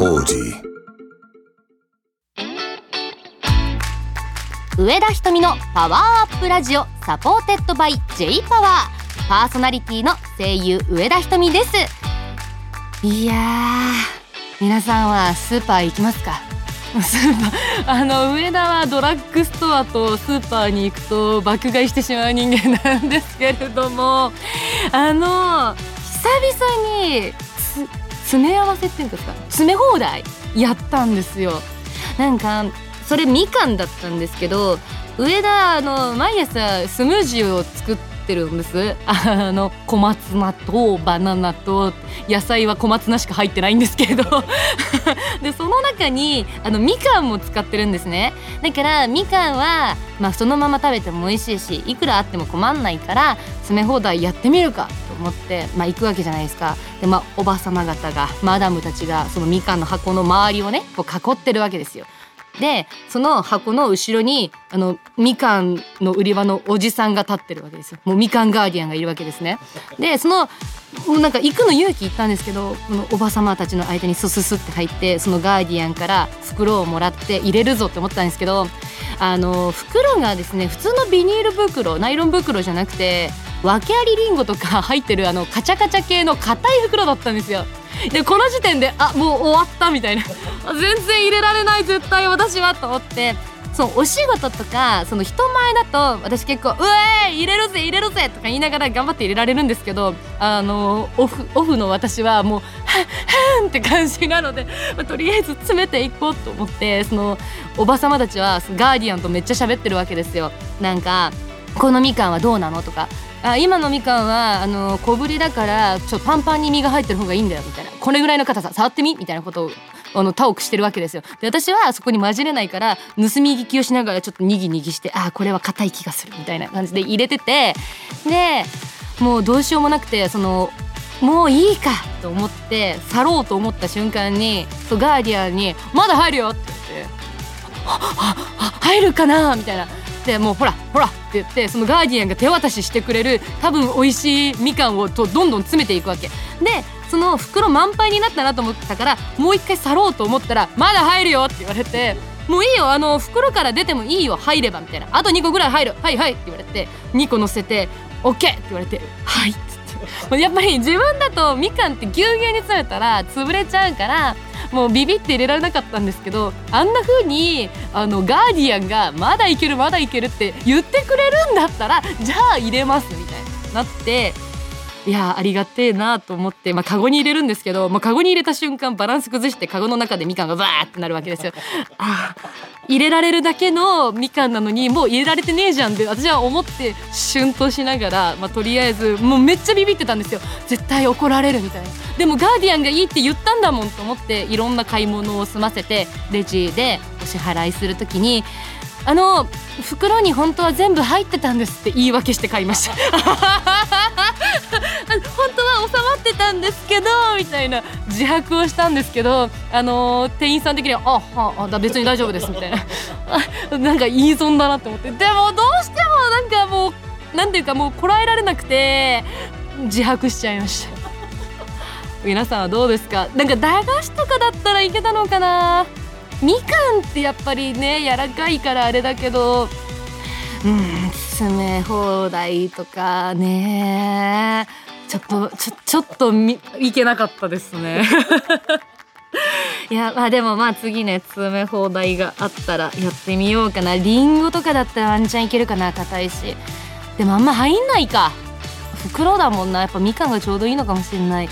王子。上田瞳の POWER UP RADIO supported by J-POWER。パーソナリティの声優上田ひとみです。いやー皆さんはスーパー行きますか？スーパーあの上田はドラッグストアとスーパーに行くと爆買いしてしまう人間なんですけれども。あの久々につ詰め合わせっていうんですか？詰め放題？やったんですよ。なんかそれみかんだったんですけど上田あの毎朝スムージーを作ってるんです。あの小松菜とバナナと野菜は小松菜しか入ってないんですけど。でその中にあのみかんも使ってるんですね。だからみかんは、まあ、そのまま食べても美味しいしいくらあっても困んないから詰め放題やってみるか。思って、まあ、行くわけじゃないですか。で、まあ、おばさま方がマダムたちがそのみかんの箱の周りをねこう囲ってるわけですよ。でその箱の後ろにあのみかんの売り場のおじさんが立ってるわけですよ。もうみかんガーディアンがいるわけですね。でそのもうなんか行くの勇気いったんですけどこのおばさまたちの間にスススって入ってそのガーディアンから袋をもらって入れるぞって思ったんですけどあの袋がですね普通のビニール袋ナイロン袋じゃなくて訳ありりんごとか入ってるあのカチャカチャ系の硬い袋だったんですよ。でこの時点であもう終わったみたいな。全然入れられない絶対私はと思って。そうお仕事とかその人前だと私結構「うえー入れるぜ入れるぜ!」とか言いながら頑張って入れられるんですけどあのオフオフの私はもう「はっはん」って感じなので、まあとりあえず詰めていこうと思ってそのおばさまたちはガーディアンとめっちゃ喋ってるわけですよ。なんかこのみかんはどうなのとかあ今のみかんはあの小ぶりだからちょっとパンパンに実が入ってる方がいいんだよみたいなこれぐらいの硬さ触ってみみたいなことをあのタオクしてるわけですよで私はそこに混じれないから盗み聞きをしながらちょっとにぎにぎしてあこれは硬い気がするみたいな感じで入れててでもうどうしようもなくてそのもういいかと思って去ろうと思った瞬間にそうガーディアンに「まだ入るよ」って言って「入るかな?」みたいな。でもうほらほらって言ってそのガーディアンが手渡ししてくれる多分美味しいみかんをとどんどん詰めていくわけでその袋満杯になったなと思ったからもう一回去ろうと思ったら「まだ入るよ」って言われて「もういいよあの袋から出てもいいよ入れば」みたいな「あと2個ぐらい入る。はいはい」って言われて2個乗せて「OK」って言われて「はい」っつって。やっぱり自分だとみかんってぎゅうぎゅうに詰めたら潰れちゃうからもうビビって入れられなかったんですけどあんな風にあのガーディアンが「まだいけるまだいける」って言ってくれるんだったらじゃあ入れますみたいになっていやありがてえなと思って、まあ、カゴに入れるんですけど、まあ、カゴに入れた瞬間バランス崩してカゴの中でみかんがバーってなるわけですよ。あー入れられるだけのみかんなのにもう入れられてねえじゃんって私は思ってシュンとしながら、まあ、とりあえずもうめっちゃビビってたんですよ絶対怒られるみたいなでもガーディアンがいいって言ったんだもんと思っていろんな買い物を済ませてレジでお支払いするときにあの袋に本当は全部入ってたんですって言い訳して買いました。本当は収まってたんですけどみたいな自白をしたんですけどあの店員さん的には「あはあだ別に大丈夫です」みたいな。あ なんか言い損だなって思って。でもどうしてもなんかもうなんていうかもうこらえられなくて自白しちゃいました。皆さんはどうですか？なんか駄菓子とかだったらいけたのかな？みかんってやっぱりね柔らかいからあれだけどうん詰め放題とかねちょっとちょちょっとみいけなかったですね。いやまあでもまあ次ね詰め放題があったらやってみようかな。りんごとかだったらワンチャンいけるかな硬いし。でもあんま入んないか。袋だもんな。やっぱみかんがちょうどいいのかもしれない。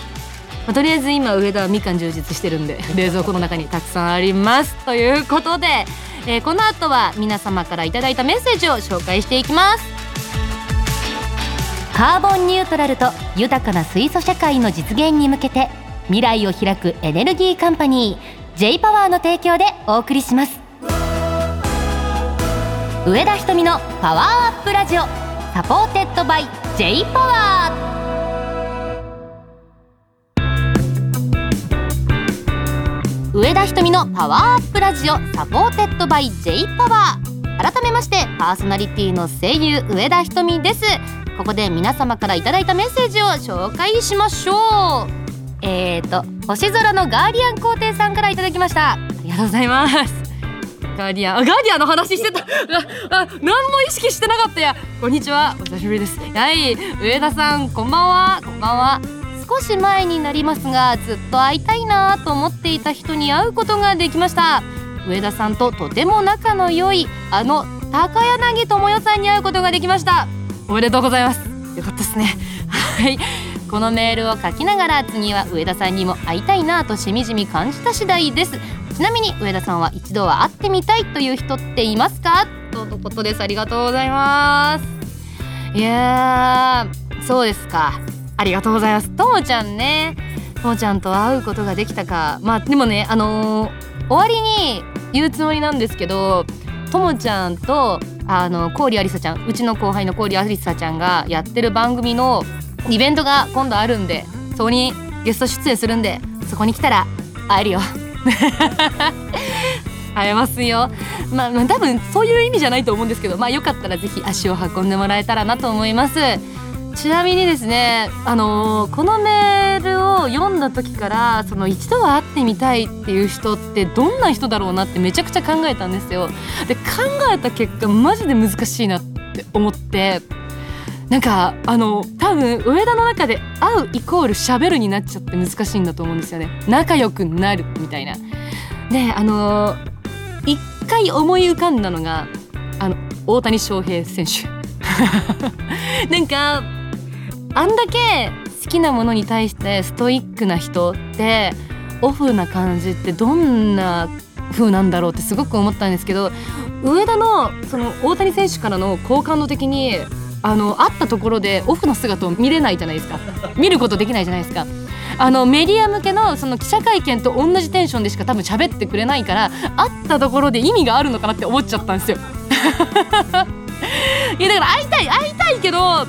まあ、とりあえず今上田はみかん充実してるんで 冷蔵庫の中にたくさんあります。ということで、えーこの後は皆様からいただいたメッセージを紹介していきます。カーボンニュートラルと豊かな水素社会の実現に向けて未来を開くエネルギーカンパニー J パワーの提供でお送りします。上田瞳の POWER UP RADIO supported by J-POWER 上田瞳の POWER UP RADIO supported by J-POWER。改めましてパーソナリティの声優上田ひとみです。ここで皆様からいただいたメッセージを紹介しましょう。えーと星空のガーディアン皇帝さんからいただきました。ありがとうございます。ガーディアンあガーディアンの話してた。ああ何も意識してなかったや。こんにちは。お久しぶりです。はい。上田さんこんばんは。こんばんは少し前になりますがずっと会いたいなと思っていた人に会うことができました。上田さんととても仲の良いあの高柳智代さんに会うことができました。おめでとうございます。よかったですね。はい。このメールを書きながら次は上田さんにも会いたいなとしみじみ感じた次第です。ちなみに上田さんは一度は会ってみたいという人っていますか？とのことです。ありがとうございます。いやーそうですか。ありがとうございます。ともちゃんね。ともちゃんと会うことができたか。まあでもねあのー、終わりに言うつもりなんですけどともちゃんとあの郡ありさちゃんうちの後輩の郡ありさちゃんがやってる番組のイベントが今度あるんでそこにゲスト出演するんでそこに来たら会えるよ。会えますよ。まあ、まあ、多分そういう意味じゃないと思うんですけどまあよかったら是非足を運んでもらえたらなと思います。ちなみにですねあのー、このメールを読んだ時からその一度は会ってみたいっていう人ってどんな人だろうなってめちゃくちゃ考えたんですよ。で考えた結果マジで難しいなって思ってなんかあの多分上田の中で会うイコール喋るになっちゃって難しいんだと思うんですよね。仲良くなるみたいな。であの一回思い浮かんだのがあの大谷翔平選手。なんかあんだけ好きなものに対してストイックな人ってオフな感じってどんな風なんだろうってすごく思ったんですけど上田のその大谷選手からの好感度的にあの会ったところでオフの姿を見れないじゃないですか。見ることできないじゃないですか。あのメディア向けのその記者会見と同じテンションでしか多分喋ってくれないから会ったところで意味があるのかなって思っちゃったんですよ。いやだから会いたい会いたいけど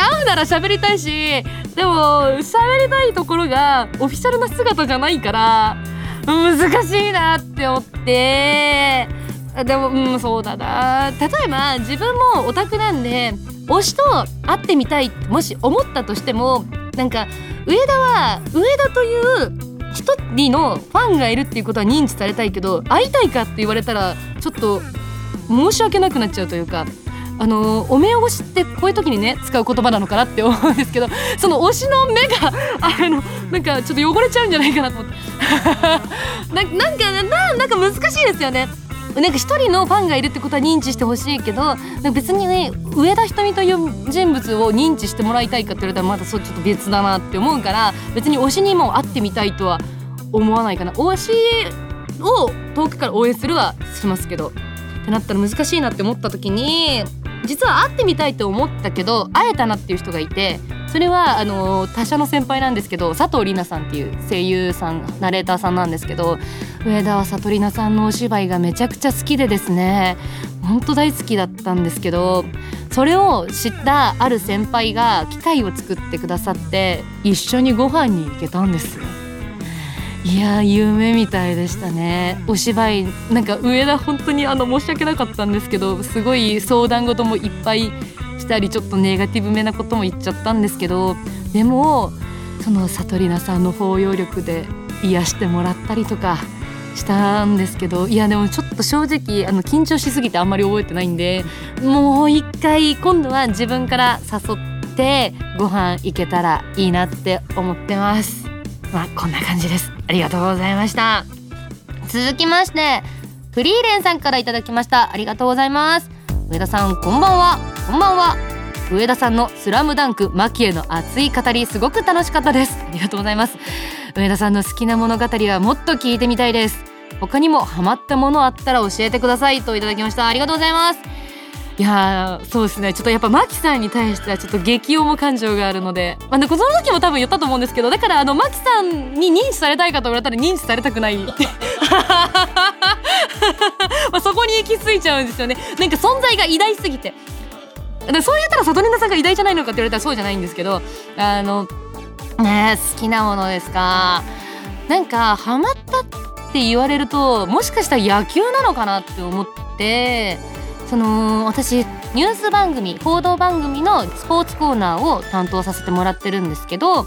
会うなら喋りたいしでも喋りたいところがオフィシャルな姿じゃないから難しいなって思ってでもうんそうだな例えば自分もオタクなんで推しと会ってみたいってもし思ったとしてもなんか上田は上田という一人のファンがいるっていうことは認知されたいけど会いたいかって言われたらちょっと申し訳なくなっちゃうというか。あのお目汚しってこういう時にね使う言葉なのかなって思うんですけど その推しの目があのなんかちょっと汚れちゃうんじゃないかなと思って。ななんかななんか難しいですよね。なんか一人のファンがいるってことは認知してほしいけど別にね上田瞳という人物を認知してもらいたいかって言われたらまだそうちょっと別だなって思うから別に推しにも会ってみたいとは思わないかな。推しを遠くから応援するはしますけど。ってなったら難しいなって思った時に実は会ってみたいって思ったけど会えたなっていう人がいてそれはあの他社の先輩なんですけど佐藤里奈さんっていう声優さんナレーターさんなんですけど上田は里里奈さんのお芝居がめちゃくちゃ好きでですねほんと大好きだったんですけどそれを知ったある先輩が機会を作ってくださって一緒にご飯に行けたんですよ。いや夢みたいでしたね。お芝居なんか上田本当にあの申し訳なかったんですけどすごい相談事もいっぱいしたりちょっとネガティブめなことも言っちゃったんですけどでもその悟りなさんの包容力で癒してもらったりとかしたんですけどいやでもちょっと正直あの緊張しすぎてあんまり覚えてないんでもう一回今度は自分から誘ってご飯行けたらいいなって思ってます。まあこんな感じです。ありがとうございました。続きましてフリーレンさんからいただきました。ありがとうございます。上田さんこんばんは。こんばんは。上田さんのスラムダンクマキへの熱い語りすごく楽しかったです。ありがとうございます。上田さんの好きな物語はもっと聞いてみたいです。他にもハマったものあったら教えてくださいといただきました。ありがとうございます。いやそうですね。ちょっとやっぱマキさんに対してはちょっと激重感情があるので、まあ、でその時も多分言ったと思うんですけどだからあのマキさんに認知されたいかと言われたら認知されたくない まあそこに行き着いちゃうんですよね。なんか存在が偉大すぎて。でそう言ったら里奈さんが偉大じゃないのかって言われたらそうじゃないんですけどあのね好きなものですか。なんかハマったって言われるともしかしたら野球なのかなって思って。その私ニュース番組報道番組のスポーツコーナーを担当させてもらってるんですけど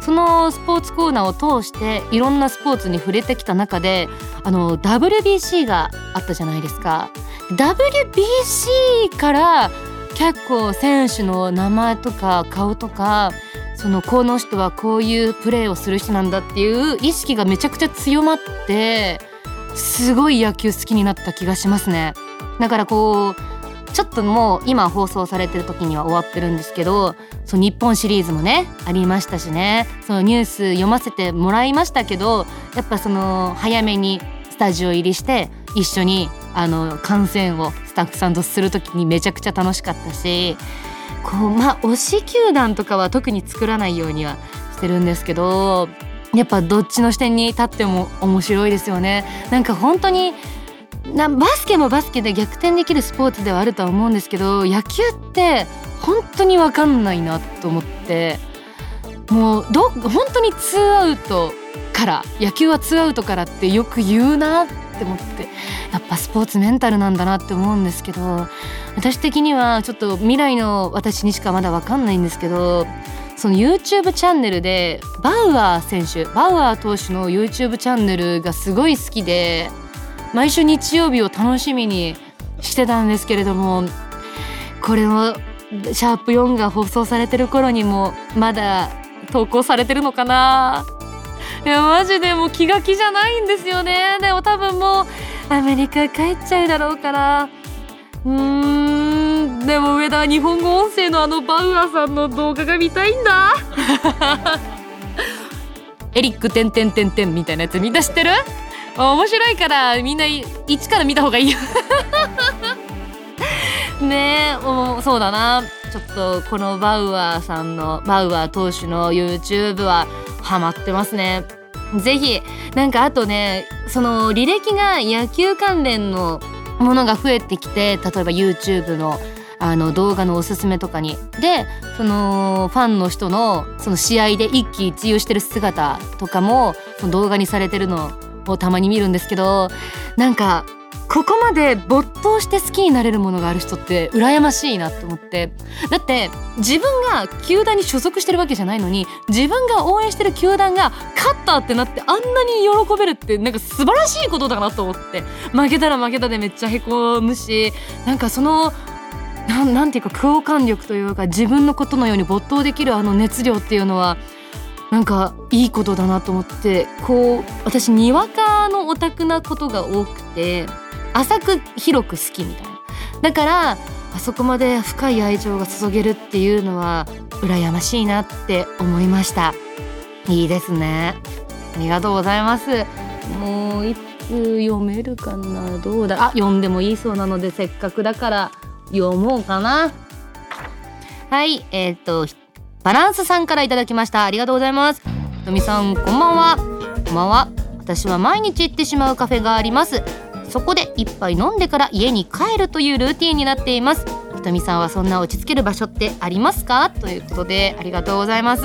そのスポーツコーナーを通していろんなスポーツに触れてきた中であの WBC があったじゃないですか。WBC から結構選手の名前とか顔とかそのこの人はこういうプレーをする人なんだっていう意識がめちゃくちゃ強まってすごい野球好きになった気がしますね。だからこうちょっともう今放送されてる時には終わってるんですけどその日本シリーズもねありましたしねそのニュース読ませてもらいましたけどやっぱその早めにスタジオ入りして一緒にあの観戦をスタッフさんとする時にめちゃくちゃ楽しかったしこうまあ推し球団とかは特に作らないようにはしてるんですけどやっぱどっちの視点に立っても面白いですよね。なんか本当になバスケもバスケで逆転できるスポーツではあるとは思うんですけど野球って本当に分かんないなと思ってもうど本当にツーアウトから野球はツーアウトからってよく言うなって思ってやっぱスポーツメンタルなんだなって思うんですけど私的にはちょっと未来の私にしかまだ分かんないんですけどその YouTube チャンネルでバウアー選手バウアー投手の YouTube チャンネルがすごい好きで毎週日曜日を楽しみにしてたんですけれどもこれをシャープ4が放送されてる頃にもまだ投稿されてるのかな？いやマジでもう気が気じゃないんですよね。でも多分もうアメリカ帰っちゃうだろうから。うーん。でも上田は日本語音声のあのバウアーさんの動画が見たいんだ。エリックてんてんてんてんみたいなやつみんな知ってる？面白いからみんな一から見た方がいいよ。ねえそうだな。ちょっとこのバウアーさんのバウアー投手の YouTube はハマってますね。ぜひなんかあとねその履歴が野球関連のものが増えてきて例えば YouTube のあの動画のおすすめとかに。でそのファンの人のその試合で一喜一憂してる姿とかもその動画にされてるのをたまに見るんですけどなんかここまで没頭して好きになれるものがある人って羨ましいなと思って。だって自分が球団に所属してるわけじゃないのに自分が応援してる球団が勝ったってなってあんなに喜べるってなんか素晴らしいことだなと思って。負けたら負けたでめっちゃへこむしなんかそのなんなんていうか共感力というか自分のことのように没頭できるあの熱量っていうのはなんかいいことだなと思ってこう私にわかのオタクなことが多くて浅く広く好きみたいな。だからあそこまで深い愛情が注げるっていうのは羨ましいなって思いました。いいですね。ありがとうございます。もういつ読めるかな？どうだ？あ読んでもいいそうなのでせっかくだから読もうかな。はいえっ、ー、とバランスさんからいただきました。ありがとうございます。ひとみさんこんばんは。こんばんは。私は毎日行ってしまうカフェがあります。そこで一杯飲んでから家に帰るというルーティンになっています。ひとみさんはそんな落ち着ける場所ってありますか？ということでありがとうございます。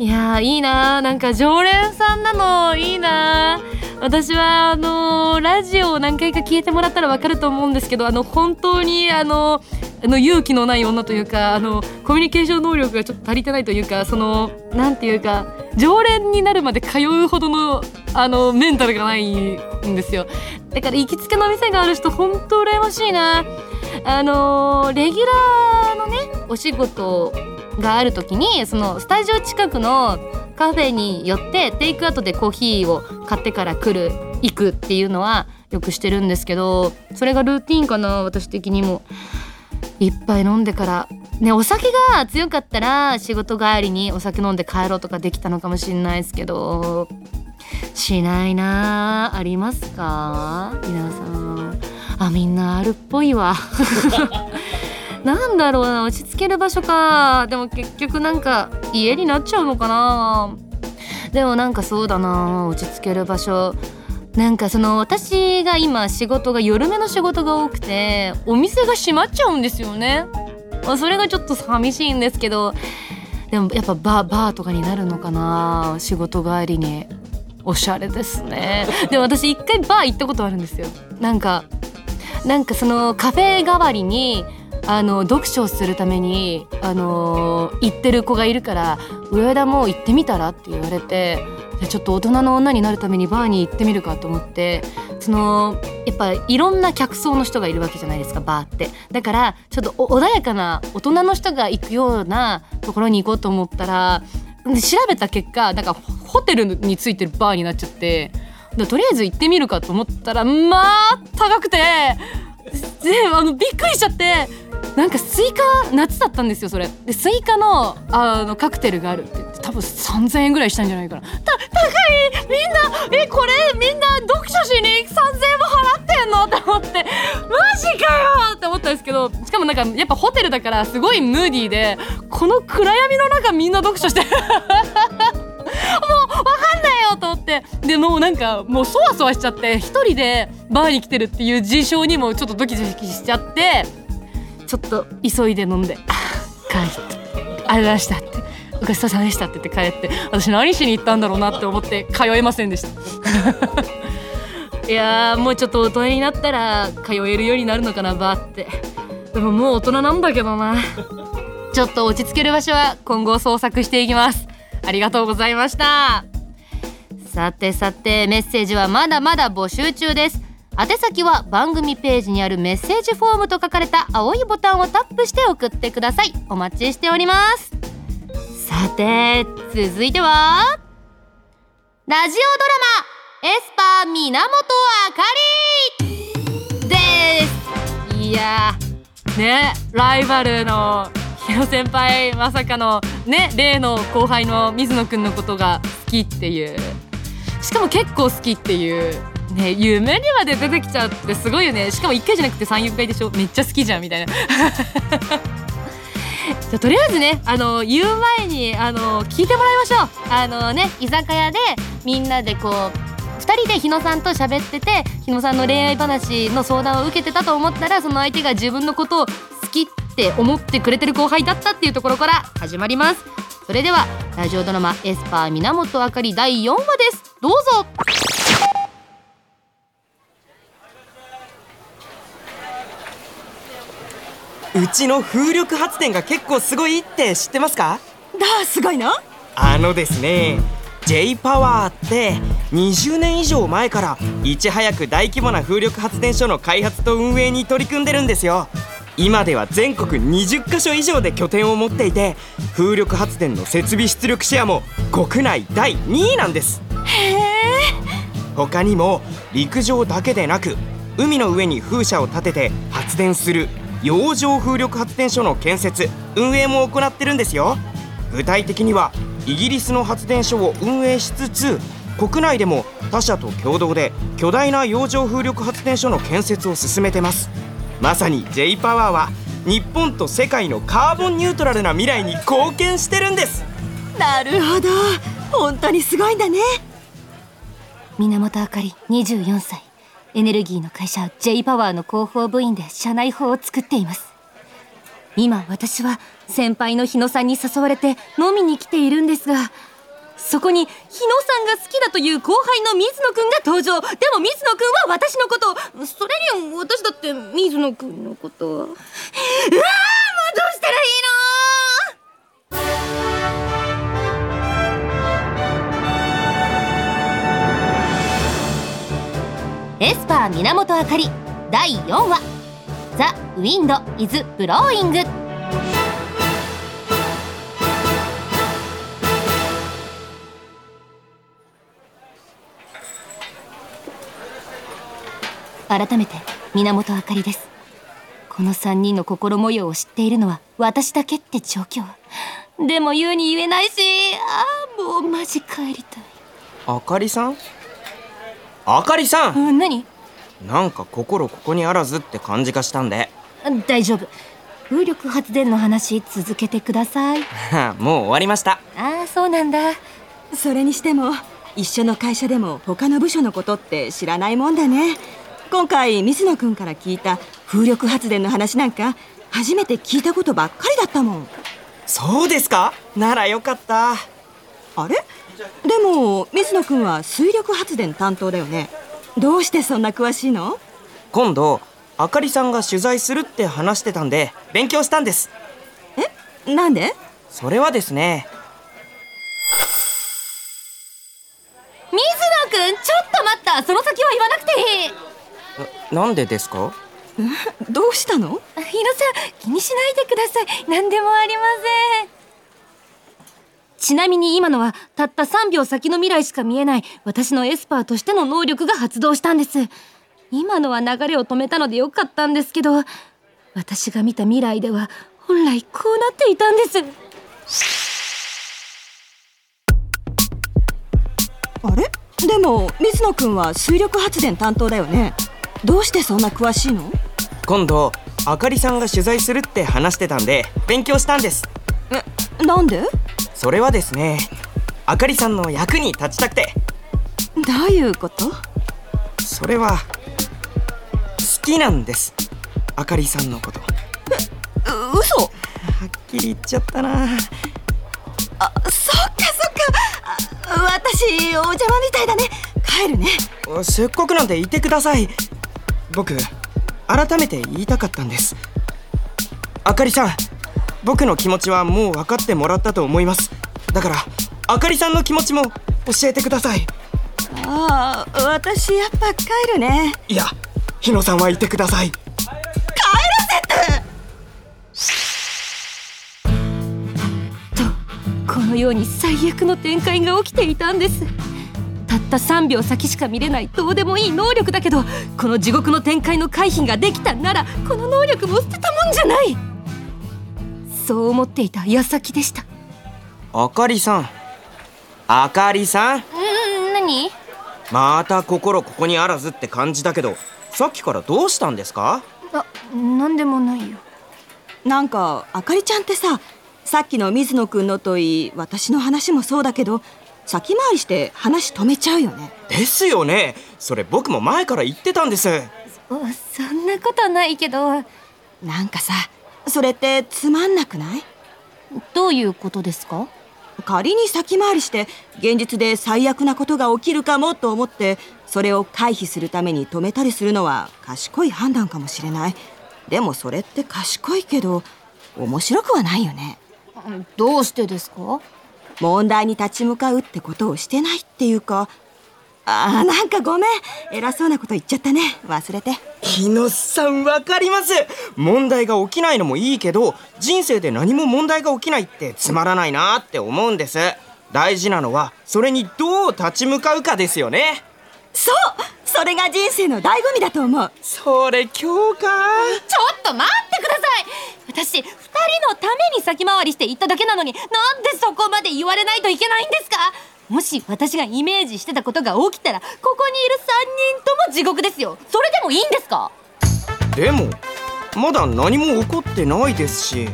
いやいいな。なんか常連さんなの。いいな。私はあのラジオを何回か聞いてもらったらわかると思うんですけどあの本当にあのあの勇気のない女というかあのコミュニケーション能力がちょっと足りてないというかそのなんていうか常連になるまで通うほどのあのメンタルがないんですよ。だから行きつけの店がある人ほんと羨ましいな。あの、レギュラーのねお仕事がある時にそのスタジオ近くのカフェによってテイクアウトでコーヒーを買ってから来る行くっていうのはよくしてるんですけどそれがルーティンかな私的にも。一杯飲んでから。ねお酒が強かったら仕事帰りにお酒飲んで帰ろうとかできたのかもしれないですけど。しないなありますか？皆さん。あみんなあるっぽいわ。なんだろうな。落ち着ける場所か。でも結局なんか家になっちゃうのかな。でもなんかそうだな。落ち着ける場所。なんかその私が今仕事が夜目の仕事が多くてお店が閉まっちゃうんですよね。それがちょっと寂しいんですけどでもやっぱバーバーとかになるのかな仕事帰りに。おしゃれですね。でも私一回バー行ったことあるんですよ。なんかなんかそのカフェ代わりにあの読書をするためにあの行ってる子がいるから上田も行ってみたらって言われてちょっと大人の女になるためにバーに行ってみるかと思ってそのやっぱいろんな客層の人がいるわけじゃないですかバーって。だからちょっと穏やかな大人の人が行くようなところに行こうと思ったら調べた結果なんかホテルについてるバーになっちゃってとりあえず行ってみるかと思ったらまあ高くてであのびっくりしちゃってなんかスイカ夏だったんですよそれ。でスイカのあのカクテルがあるって多分3000円ぐらいしたんじゃないかな。た高い！みんなえこれ？みんな読書しに3000円も払ってんの？と思って。マジかよ！って思ったんですけどしかもなんかやっぱホテルだからすごいムーディーでこの暗闇の中みんな読書してもう分かんないよ！と思って。でもうなんかもうそわそわしちゃって一人でバーに来てるっていう事象にもちょっとドキドキしちゃってちょっと急いで飲んで「帰って。ありがとうございました」ってごちそうさまでしたって言って帰って私何しに行ったんだろうなって思って通えませんでした。いやもうちょっと大人になったら通えるようになるのかなバーって。でももう大人なんだけどな。ちょっと落ち着ける場所は今後捜索していきます。ありがとうございました。さてさてメッセージはまだまだ募集中です宛先は番組ページにあるメッセージフォームと書かれた青いボタンをタップして送ってください。お待ちしております。さて続いてはラジオドラマエスパー源あかりです。いやねライバルの日野先輩まさかのね例の後輩の水野くんのことが好きっていう。しかも結構好きっていう。ね夢にまで出てきちゃってすごいよね。しかも1回じゃなくて34回でしょ。めっちゃ好きじゃんみたいな。じゃとりあえずねあの言う前にあの聞いてもらいましょう。あのね居酒屋でみんなでこう2人で日野さんと喋ってて日野さんの恋愛話の相談を受けてたと思ったらその相手が自分のことを好きって思ってくれてる後輩だったっていうところから始まります。それではラジオドラマ「エスパー源あかり」第4話です。どうぞ。うちの風力発電が結構すごいって知ってますか？だすごいの？あのですね J パワーって20年以上前からいち早く大規模な風力発電所の開発と運営に取り組んでるんですよ。今では全国20カ所以上で拠点を持っていて風力発電の設備出力シェアも国内第2位なんです。へえ。他にも陸上だけでなく海の上に風車を立てて発電する洋上風力発電所の建設運営も行ってるんですよ。具体的にはイギリスの発電所を運営しつつ国内でも他社と共同で巨大な洋上風力発電所の建設を進めてます。まさに J パワーは日本と世界のカーボンニュートラルな未来に貢献してるんです。なるほど。本当にすごいんだね。源あかり24歳。エネルギーの会社 J パワーの広報部員で社内法を作っています。今私は先輩の日野さんに誘われて飲みに来ているんですがそこに日野さんが好きだという後輩の水野くんが登場。でも水野くんは私のこと。それに私だって水野くんのことうわーエスパー源あかり第4話。ザ・ウィンド・イズ・ブローイング改めて源あかりです。この3人の心模様を知っているのは私だけって状況。でも言うに言えないしあーもうマジ帰りたい。あかりさん？あかりさん。うん何？なんか心ここにあらずって感じがしたんで。大丈夫。風力発電の話続けてください。もう終わりました。ああそうなんだ。それにしても一緒の会社でも他の部署のことって知らないもんだね。今回水野くんから聞いた風力発電の話なんか初めて聞いたことばっかりだったもん。そうですか？ならよかった。あれ？でも水野くんは水力発電担当だよね。どうしてそんな詳しいの？今度あかりさんが取材するって話してたんで勉強したんです。なんで？それはですね。水野くんちょっと待った。その先は言わなくて。いいななんでですか？どうしたの？日野さん気にしないでください。何でもありませんちなみに今のはたった3秒先の未来しか見えない私のエスパーとしての能力が発動したんです。今のは流れを止めたのでよかったんですけど私が見た未来では本来こうなっていたんです。あれ？でも水野くんは水力発電担当だよね。どうしてそんな詳しいの？今度あかりさんが取材するって話してたんで勉強したんです。えなんで？それはですねあかりさんの役に立ちたくて。どういうこと？それは好きなんです。あかりさんのこと。はう嘘？っきり言っちゃったな。あそっかそっか。あ私お邪魔みたいだね。帰るね。せっかくなんでいてください。僕改めて言いたかったんです。あかりさん僕の気持ちはもう分かってもらったと思います。だからあかりさんの気持ちも教えてください。ああ私やっぱ帰るね。いや日野さんはいてください。とこのように最悪の展開が起きていたんです。たった3秒先しか見れないどうでもいい能力だけどこの地獄の展開の回避ができたならこの能力も捨てたもんじゃないそう思っていた矢先でした。あかりさん。あかりさん？うん何？また心ここにあらずって感じだけどさっきからどうしたんですか？あなんでもないよ。なんかあかりちゃんってささっきの水野くんのといい私の話もそうだけど先回りして話止めちゃうよね。ですよね。それ僕も前から言ってたんです。そそんなことないけど。なんかさそれってつまんなくない？どういうことですか？仮に先回りして現実で最悪なことが起きるかもと思ってそれを回避するために止めたりするのは賢い判断かもしれない。でもそれって賢いけど面白くはないよね。どうしてですか？問題に立ち向かうってことをしてないっていうかあーなんかごめん。偉そうなこと言っちゃったね。忘れて。日野さんわかります。問題が起きないのもいいけど人生で何も問題が起きないってつまらないなって思うんです。大事なのはそれにどう立ち向かうかですよね。そう。それが人生の醍醐味だと思う。それ今日かちょっと待ってください。私二人のために先回りして言っただけなのになんでそこまで言われないといけないんですか？もし私がイメージしてたことが起きたらここにいる3人とも地獄ですよ。それでもいいんですか？でもまだ何も起こってないですし。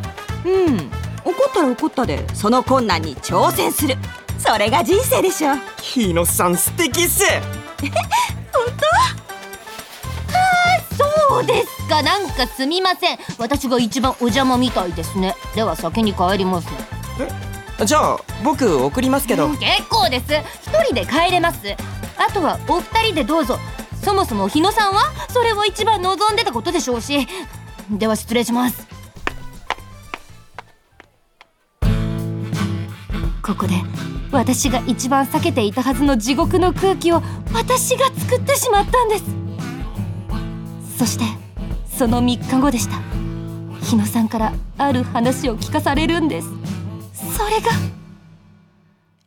うん。怒ったら怒ったでその困難に挑戦する。それが人生でしょ。日野さん素敵っす。そうですか。なんかすみません。私が一番お邪魔みたいですね。では先に帰りますじゃあ僕送りますけど。結構です。一人で帰れます。あとはお二人でどうぞ。そもそも日野さんは？それを一番望んでたことでしょうし。では失礼します。ここで私が一番避けていたはずの地獄の空気を私が作ってしまったんです。そしてその3日後でした。日野さんからある話を聞かされるんです。それが。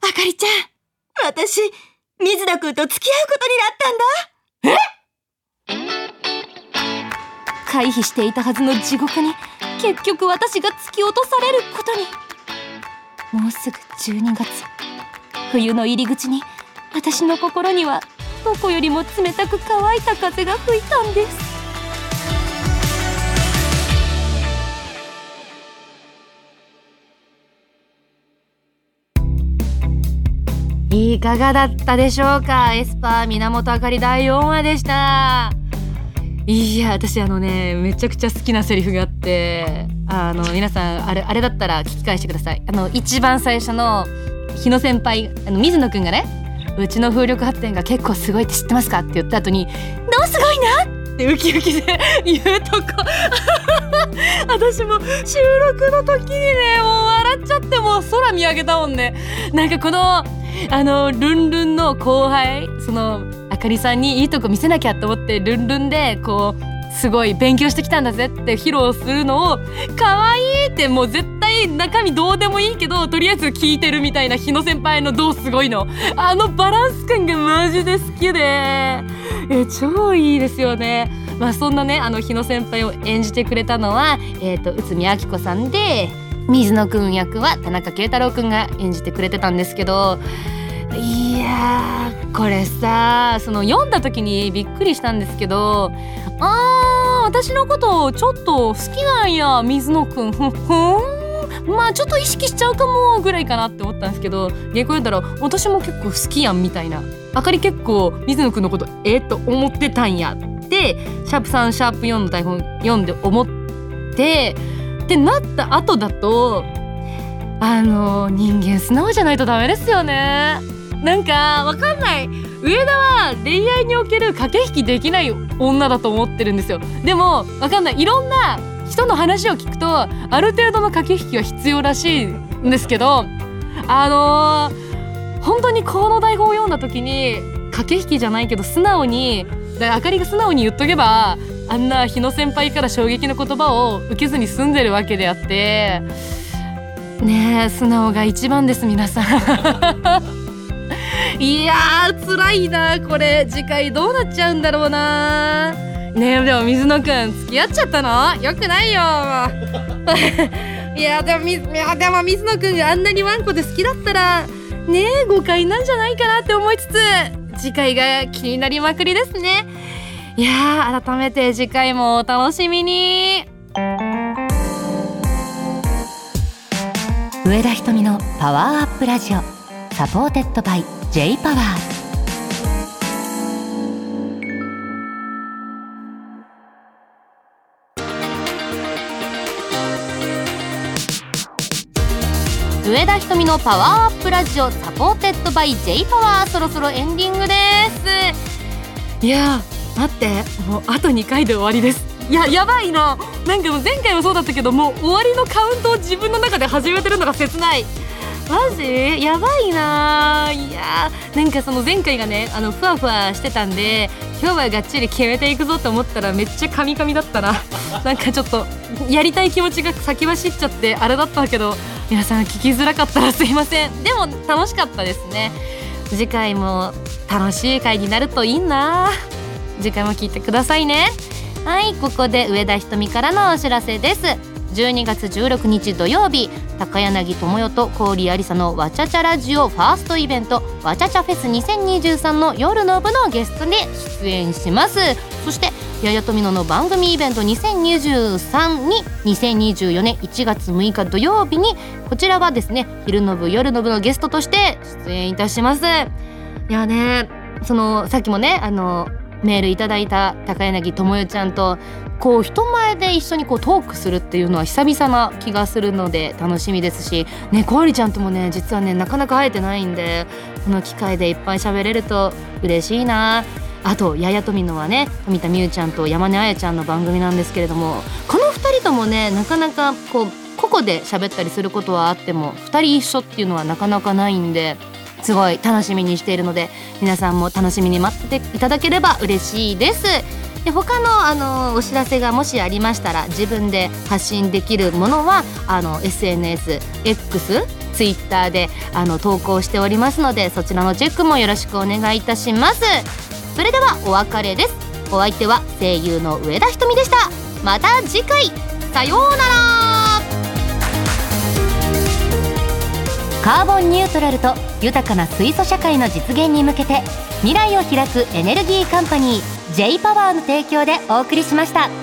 あかりちゃん私水野くんと付き合うことになったんだ。回避していたはずの地獄に結局私が突き落とされることに。もうすぐ12月。冬の入り口に私の心にはどこよりも冷たく乾いた風が吹いたんですいかがだったでしょうか？エスパー源あかり第4話でした。いや私あのねめちゃくちゃ好きなセリフがあってあの皆さんあれあれだったら聞き返してください。あの一番最初の日野先輩あの水野くんがねうちの風力発電が結構すごいって知ってますかって言った後に「どうすごいな!」ってウキウキで 言うとこ。私も収録の時にねもう笑っちゃってもう空見上げたもんね。なんかこのあのルンルンの後輩そのあかりさんにいいとこ見せなきゃと思ってルンルンでこうすごい勉強してきたんだぜって披露するのを可愛いってもう絶対中身どうでもいいけどとりあえず聞いてるみたいな日野先輩のどうすごいの。あのバランス感がマジで好きでえ超いいですよね。まあそんなねあの日野先輩を演じてくれたのはえっ、と内海明子さんで水野くん役は田中圭太郎くんが演じてくれてたんですけどいやこれさその読んだ時にびっくりしたんですけどあー私のことちょっと好きなんや水野くん。ふんまあちょっと意識しちゃうかもぐらいかなって思ったんですけど原稿読んだら私も結構好きやんみたいな。あかり結構水野くんのことえっ、と思ってたんやってシャープ3シャープ4の台本読んで思ってってなった後だとあの人間素直じゃないとダメですよね。なんかわかんない。上田は恋愛における駆け引きできない女だと思ってるんですよ。でもわかんない。いろんな人の話を聞くとある程度の駆け引きは必要らしいんですけどあのー、本当にこの台本を読んだ時に駆け引きじゃないけど素直にあかりが素直に言っとけばあんな日野先輩から衝撃の言葉を受けずに済んでるわけであってねえ素直が一番です皆さん。いやー辛いなこれ。次回どうなっちゃうんだろうな。ねえでも水野くん付き合っちゃったの？よくないよ。いやでもいやでも水野くんがあんなにワンコで好きだったらねえ誤解なんじゃないかなって思いつつ次回が気になりまくりですね。いや改めて次回もお楽しみに。上田ひとみのパワーアップラジオ。サポーテッドバイ J パワー。上田ひとみのパワーアップラジオ。サポーテッドバイ J パワー。そろそろエンディングです。いや待ってもうあと2回で終わりです。いややばいななんかもう前回もそうだったけどもう終わりのカウントを自分の中で始めてるのが切ない。マジ？やばいな。いやなんかその前回がねあのふわふわしてたんで今日はがっちり決めていくぞと思ったらめっちゃカミカミだったな。なんかちょっとやりたい気持ちが先走っちゃってあれだったけど皆さん聞きづらかったらすいません。でも楽しかったですね。次回も楽しい回になるといいな。次回も聞いてくださいね。はいここで上田ひとみからのお知らせです。12月16日土曜日高柳智代と郡ありさのわちゃちゃラジオファーストイベントわちゃちゃフェス2023の夜の部のゲストで出演します。そしてややとみのの番組イベント2023に2024年1月6日土曜日にこちらはですね昼の部夜の部のゲストとして出演いたします。いやねそのさっきもねあのメールいただいた高柳智代ちゃんとこう人前で一緒にこうトークするっていうのは久々な気がするので楽しみですしねこわりちゃんともね実はねなかなか会えてないんでこの機会でいっぱい喋れると嬉しいな。あとややとみのはね富田美優ちゃんと山根彩ちゃんの番組なんですけれどもこの2人ともねなかなかこう個々で喋ったりすることはあっても2人一緒っていうのはなかなかないんですごい楽しみにしているので皆さんも楽しみに待っていただければ嬉しいです。で他のあのお知らせがもしありましたら自分で発信できるものはあの SNSX ツイッターであの投稿しておりますのでそちらのチェックもよろしくお願いいたします。それではお別れです。お相手は声優の上田ひとみでした。また次回。さようなら。カーボンニュートラルと豊かな水素社会の実現に向けて未来を開くエネルギーカンパニー J パワーの提供でお送りしました。